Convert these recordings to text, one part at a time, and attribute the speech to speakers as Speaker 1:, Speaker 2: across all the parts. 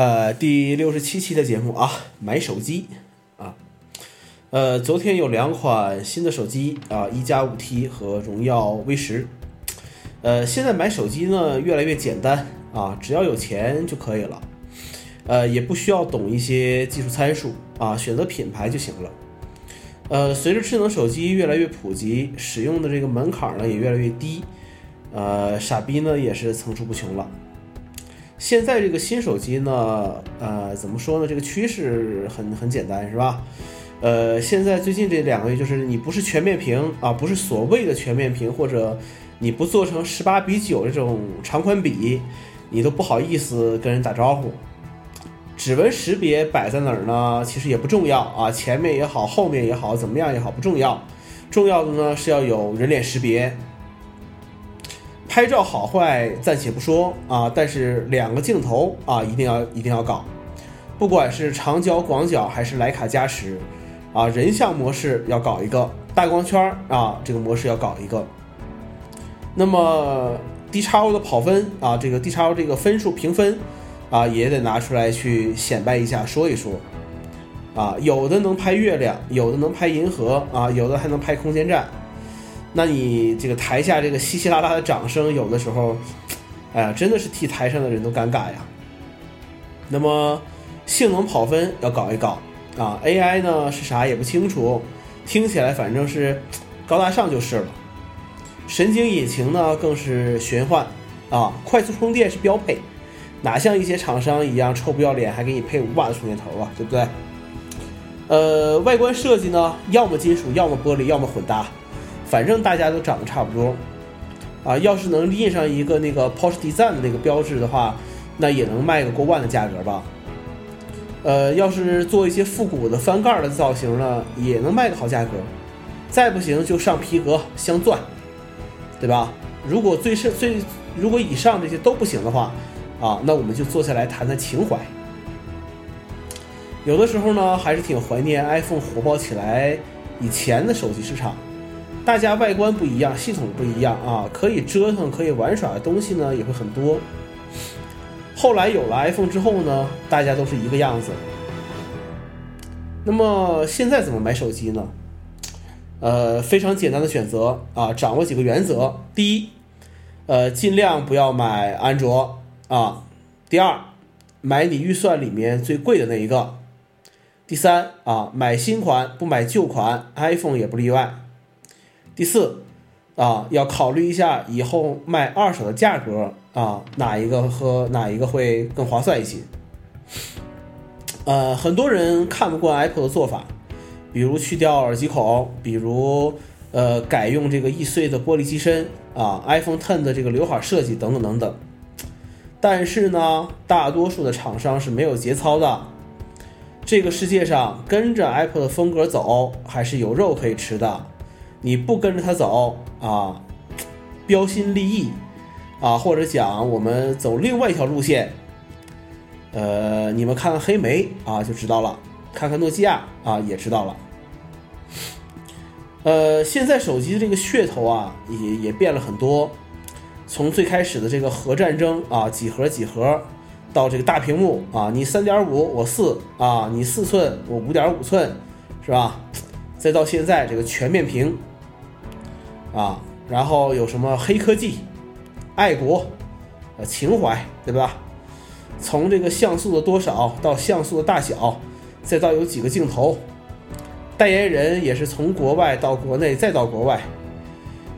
Speaker 1: 呃，第六十七期的节目啊，买手机啊，呃，昨天有两款新的手机啊，一加五 T 和荣耀 V 十。呃，现在买手机呢越来越简单啊，只要有钱就可以了，呃，也不需要懂一些技术参数啊，选择品牌就行了。呃，随着智能手机越来越普及，使用的这个门槛呢也越来越低，呃，傻逼呢也是层出不穷了。现在这个新手机呢，呃，怎么说呢？这个趋势很很简单，是吧？呃，现在最近这两个月，就是你不是全面屏啊，不是所谓的全面屏，或者你不做成十八比九这种长宽比，你都不好意思跟人打招呼。指纹识别摆在哪儿呢？其实也不重要啊，前面也好，后面也好，怎么样也好，不重要。重要的呢是要有人脸识别。拍照好坏暂且不说啊，但是两个镜头啊一定要一定要搞，不管是长焦、广角还是徕卡加持，啊，人像模式要搞一个，大光圈啊这个模式要搞一个。那么 D 叉 O 的跑分啊，这个 D 叉 O 这个分数评分。啊，也得拿出来去显摆一下，说一说，啊，有的能拍月亮，有的能拍银河，啊，有的还能拍空间站，那你这个台下这个稀稀拉拉的掌声，有的时候，哎呀，真的是替台上的人都尴尬呀。那么性能跑分要搞一搞，啊，AI 呢是啥也不清楚，听起来反正是高大上就是了。神经引擎呢更是玄幻，啊，快速充电是标配。哪像一些厂商一样臭不要脸，还给你配五瓦的充电头啊，对不对？呃，外观设计呢，要么金属，要么玻璃，要么混搭，反正大家都长得差不多。啊，要是能印上一个那个 Porsche Design 的那个标志的话，那也能卖个过万的价格吧？呃，要是做一些复古的翻盖的造型呢，也能卖个好价格。再不行就上皮革镶钻，对吧？如果最是最如果以上这些都不行的话。啊，那我们就坐下来谈谈情怀。有的时候呢，还是挺怀念 iPhone 火爆起来以前的手机市场。大家外观不一样，系统不一样啊，可以折腾、可以玩耍的东西呢也会很多。后来有了 iPhone 之后呢，大家都是一个样子。那么现在怎么买手机呢？呃，非常简单的选择啊，掌握几个原则：第一，呃，尽量不要买安卓。啊，第二，买你预算里面最贵的那一个。第三啊，买新款不买旧款，iPhone 也不例外。第四啊，要考虑一下以后卖二手的价格啊，哪一个和哪一个会更划算一些。呃，很多人看不惯 Apple 的做法，比如去掉耳机孔，比如呃改用这个易碎的玻璃机身啊，iPhone Ten 的这个刘海设计等等等等。但是呢，大多数的厂商是没有节操的。这个世界上跟着 Apple 的风格走，还是有肉可以吃的。你不跟着它走啊，标新立异啊，或者讲我们走另外一条路线，呃，你们看看黑莓啊就知道了，看看诺基亚啊也知道了。呃，现在手机的这个噱头啊，也也变了很多。从最开始的这个核战争啊，几核几核，到这个大屏幕啊，你三点五我四啊，你四寸我五点五寸，是吧？再到现在这个全面屏啊，然后有什么黑科技、爱国、呃情怀，对吧？从这个像素的多少到像素的大小，再到有几个镜头，代言人也是从国外到国内再到国外，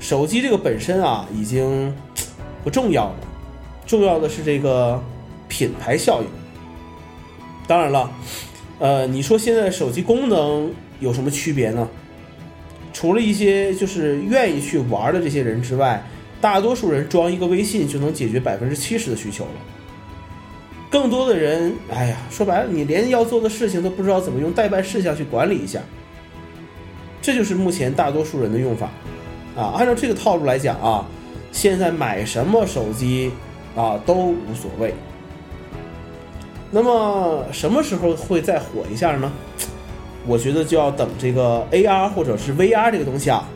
Speaker 1: 手机这个本身啊，已经。不重要了，重要的是这个品牌效应。当然了，呃，你说现在手机功能有什么区别呢？除了一些就是愿意去玩的这些人之外，大多数人装一个微信就能解决百分之七十的需求了。更多的人，哎呀，说白了，你连要做的事情都不知道怎么用代办事项去管理一下。这就是目前大多数人的用法啊。按照这个套路来讲啊。现在买什么手机啊都无所谓。那么什么时候会再火一下呢？我觉得就要等这个 AR 或者是 VR 这个东西啊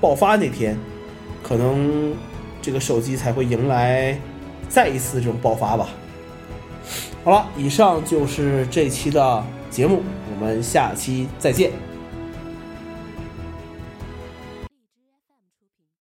Speaker 1: 爆发那天，可能这个手机才会迎来再一次这种爆发吧。好了，以上就是这期的节目，我们下期再见。